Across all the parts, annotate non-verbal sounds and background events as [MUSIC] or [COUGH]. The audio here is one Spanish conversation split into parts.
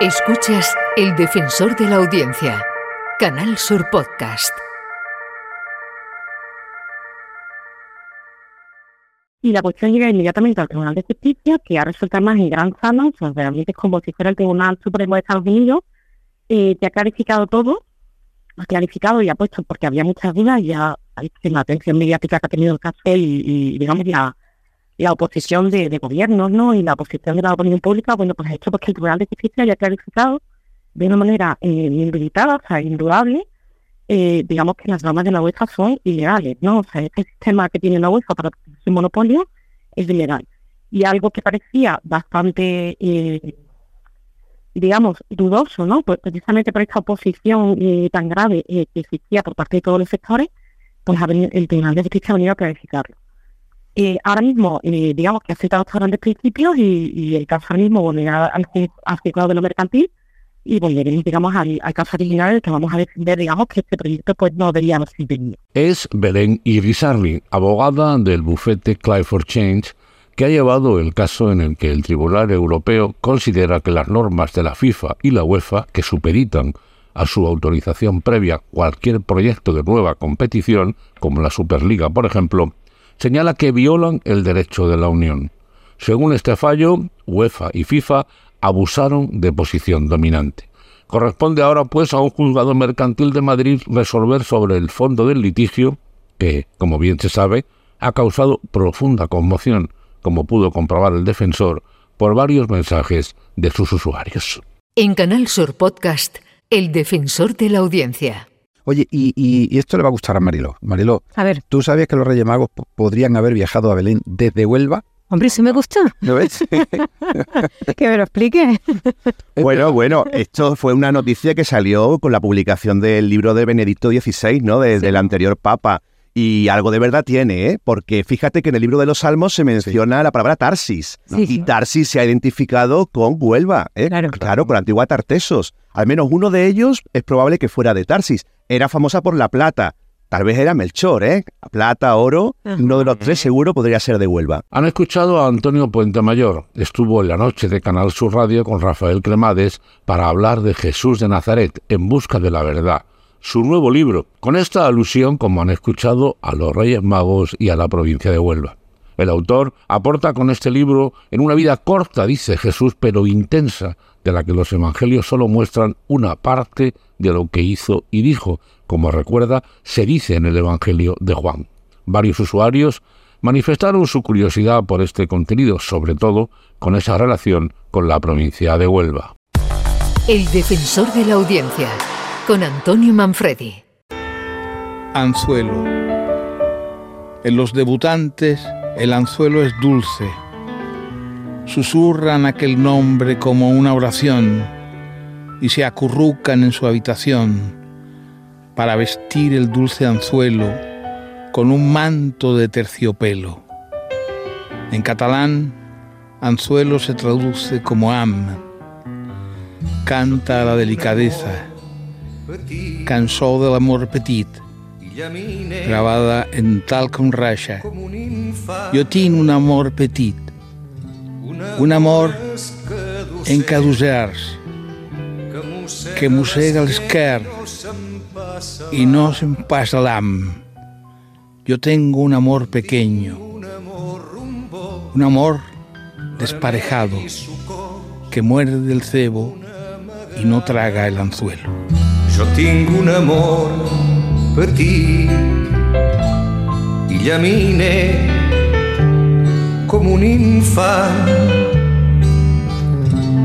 Escuchas El Defensor de la Audiencia, Canal Sur Podcast. Y la cuestión llega inmediatamente al Tribunal de Justicia, que ha resuelto más en gran sano, o sea, realmente es como si fuera el Tribunal Supremo de Estados Unidos, eh, te ha clarificado todo, ha clarificado y ha puesto, porque había muchas dudas, ya hay la atención mediática que ha tenido el caso y, digamos, la, la oposición de, de, gobiernos, ¿no? Y la oposición de la opinión pública, bueno, pues hecho porque el Tribunal de Justicia ya ha clarificado de una manera eh, o sea, indudable, eh, digamos que las normas de la UEFA son ilegales, ¿no? O sea, este sistema que tiene la UEFA para su monopolio es ilegal. Y algo que parecía bastante, eh, digamos, dudoso, ¿no? Pues precisamente por esta oposición eh, tan grave que existía por parte de todos los sectores, pues el Tribunal de Justicia ha venido a clarificarlo. Eh, ahora mismo, eh, digamos que ha citado estos grandes principios y, el caso ahora mismo volverá al, de lo mercantil y volveremos, digamos, al, caso original que vamos a defender, digamos, que este proyecto pues no debería haber sido Es Belén Irizarry, abogada del bufete Clyde for Change, que ha llevado el caso en el que el Tribunal Europeo considera que las normas de la FIFA y la UEFA, que supeditan a su autorización previa cualquier proyecto de nueva competición, como la Superliga, por ejemplo, señala que violan el derecho de la Unión. Según este fallo, UEFA y FIFA abusaron de posición dominante. Corresponde ahora, pues, a un juzgado mercantil de Madrid resolver sobre el fondo del litigio, que, como bien se sabe, ha causado profunda conmoción, como pudo comprobar el defensor, por varios mensajes de sus usuarios. En Canal Sur Podcast, El Defensor de la Audiencia. Oye, y, esto le va a gustar a Marilo. Marilo, a ver. ¿tú sabías que los Reyes Magos podrían haber viajado a Belén desde Huelva? Hombre, sí me gusta. ¿Lo ves? [LAUGHS] que me lo explique. [LAUGHS] bueno, bueno, esto fue una noticia que salió con la publicación del libro de Benedicto XVI, ¿no? Desde el anterior Papa. Y algo de verdad tiene, ¿eh? Porque fíjate que en el libro de los Salmos se menciona la palabra Tarsis. y Tarsis se ha identificado con Huelva, ¿eh? Claro. claro, con la antigua Tartesos. Al menos uno de ellos es probable que fuera de Tarsis. Era famosa por la plata. Tal vez era Melchor, ¿eh? Plata, oro. Uno de los tres seguro podría ser de Huelva. Han escuchado a Antonio Puente Mayor. Estuvo en la noche de Canal Sur Radio con Rafael Cremades para hablar de Jesús de Nazaret en busca de la verdad su nuevo libro, con esta alusión, como han escuchado, a los Reyes Magos y a la provincia de Huelva. El autor aporta con este libro en una vida corta, dice Jesús, pero intensa, de la que los evangelios solo muestran una parte de lo que hizo y dijo, como recuerda, se dice en el Evangelio de Juan. Varios usuarios manifestaron su curiosidad por este contenido, sobre todo con esa relación con la provincia de Huelva. El defensor de la audiencia con Antonio Manfredi. Anzuelo. En los debutantes el anzuelo es dulce. Susurran aquel nombre como una oración y se acurrucan en su habitación para vestir el dulce anzuelo con un manto de terciopelo. En catalán, anzuelo se traduce como am. Canta la delicadeza Cançó de l'amor petit, gravada en tal com raixa. Jo tinc un amor petit, un amor en cadussars, que mossega l'esquerra y no se'm pasa l'am. Yo tengo un amor pequeño, un amor desparejado, que muerde el cebo y no traga el anzuelo. Jo tinc un amor per ti. I llamine com un infant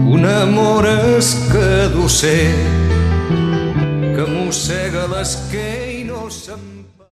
un amor escadusser que mossega l'esquer i no se'n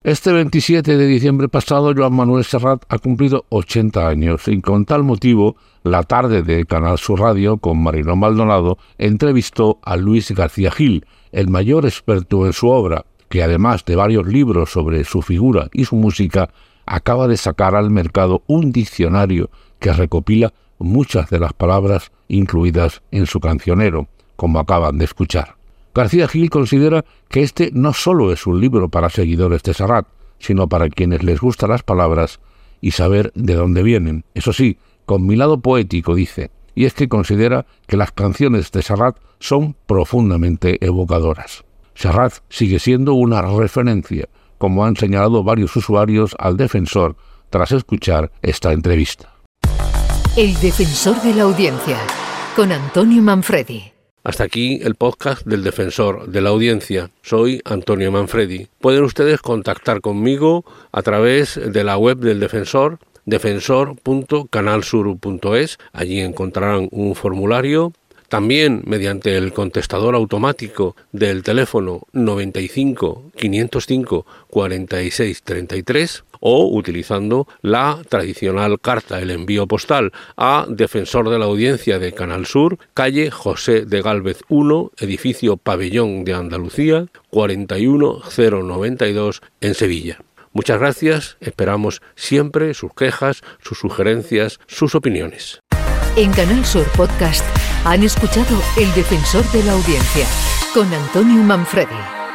Este 27 de diciembre pasado, Joan Manuel Serrat ha cumplido 80 años y con tal motivo, la tarde de Canal Sur Radio con Marino Maldonado entrevistó a Luis García Gil, el mayor experto en su obra, que además de varios libros sobre su figura y su música, acaba de sacar al mercado un diccionario que recopila muchas de las palabras incluidas en su cancionero, como acaban de escuchar. García Gil considera que este no solo es un libro para seguidores de Serrat, sino para quienes les gustan las palabras y saber de dónde vienen. Eso sí, con mi lado poético dice, y es que considera que las canciones de Serrat son profundamente evocadoras. Serrat sigue siendo una referencia, como han señalado varios usuarios al defensor tras escuchar esta entrevista. El defensor de la audiencia, con Antonio Manfredi. Hasta aquí el podcast del defensor de la audiencia. Soy Antonio Manfredi. Pueden ustedes contactar conmigo a través de la web del defensor defensor.canalsur.es. Allí encontrarán un formulario también mediante el contestador automático del teléfono 95 505 46 33 o utilizando la tradicional carta, el envío postal a Defensor de la Audiencia de Canal Sur, calle José de Gálvez 1, edificio Pabellón de Andalucía, 41092 en Sevilla. Muchas gracias, esperamos siempre sus quejas, sus sugerencias, sus opiniones. En Canal Sur Podcast han escuchado El Defensor de la Audiencia con Antonio Manfredi.